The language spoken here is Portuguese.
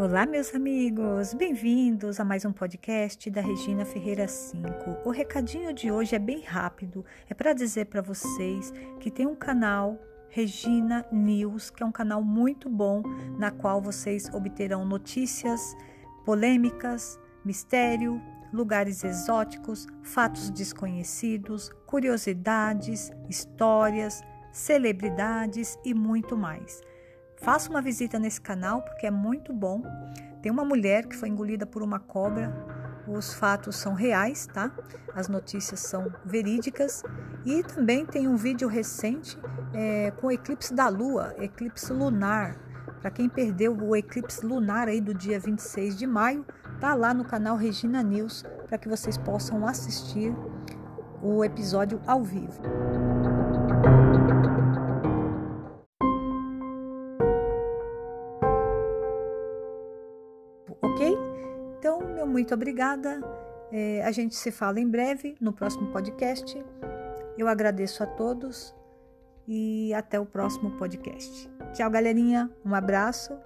Olá, meus amigos, bem-vindos a mais um podcast da Regina Ferreira 5. O recadinho de hoje é bem rápido, é para dizer para vocês que tem um canal Regina News, que é um canal muito bom, na qual vocês obterão notícias, polêmicas, mistério, lugares exóticos, fatos desconhecidos, curiosidades, histórias, celebridades e muito mais. Faça uma visita nesse canal porque é muito bom. Tem uma mulher que foi engolida por uma cobra. Os fatos são reais, tá? As notícias são verídicas. E também tem um vídeo recente é, com o eclipse da Lua, eclipse lunar. Para quem perdeu o eclipse lunar aí do dia 26 de maio, tá lá no canal Regina News para que vocês possam assistir o episódio ao vivo. Ok? Então, meu muito obrigada. É, a gente se fala em breve no próximo podcast. Eu agradeço a todos e até o próximo podcast. Tchau, galerinha. Um abraço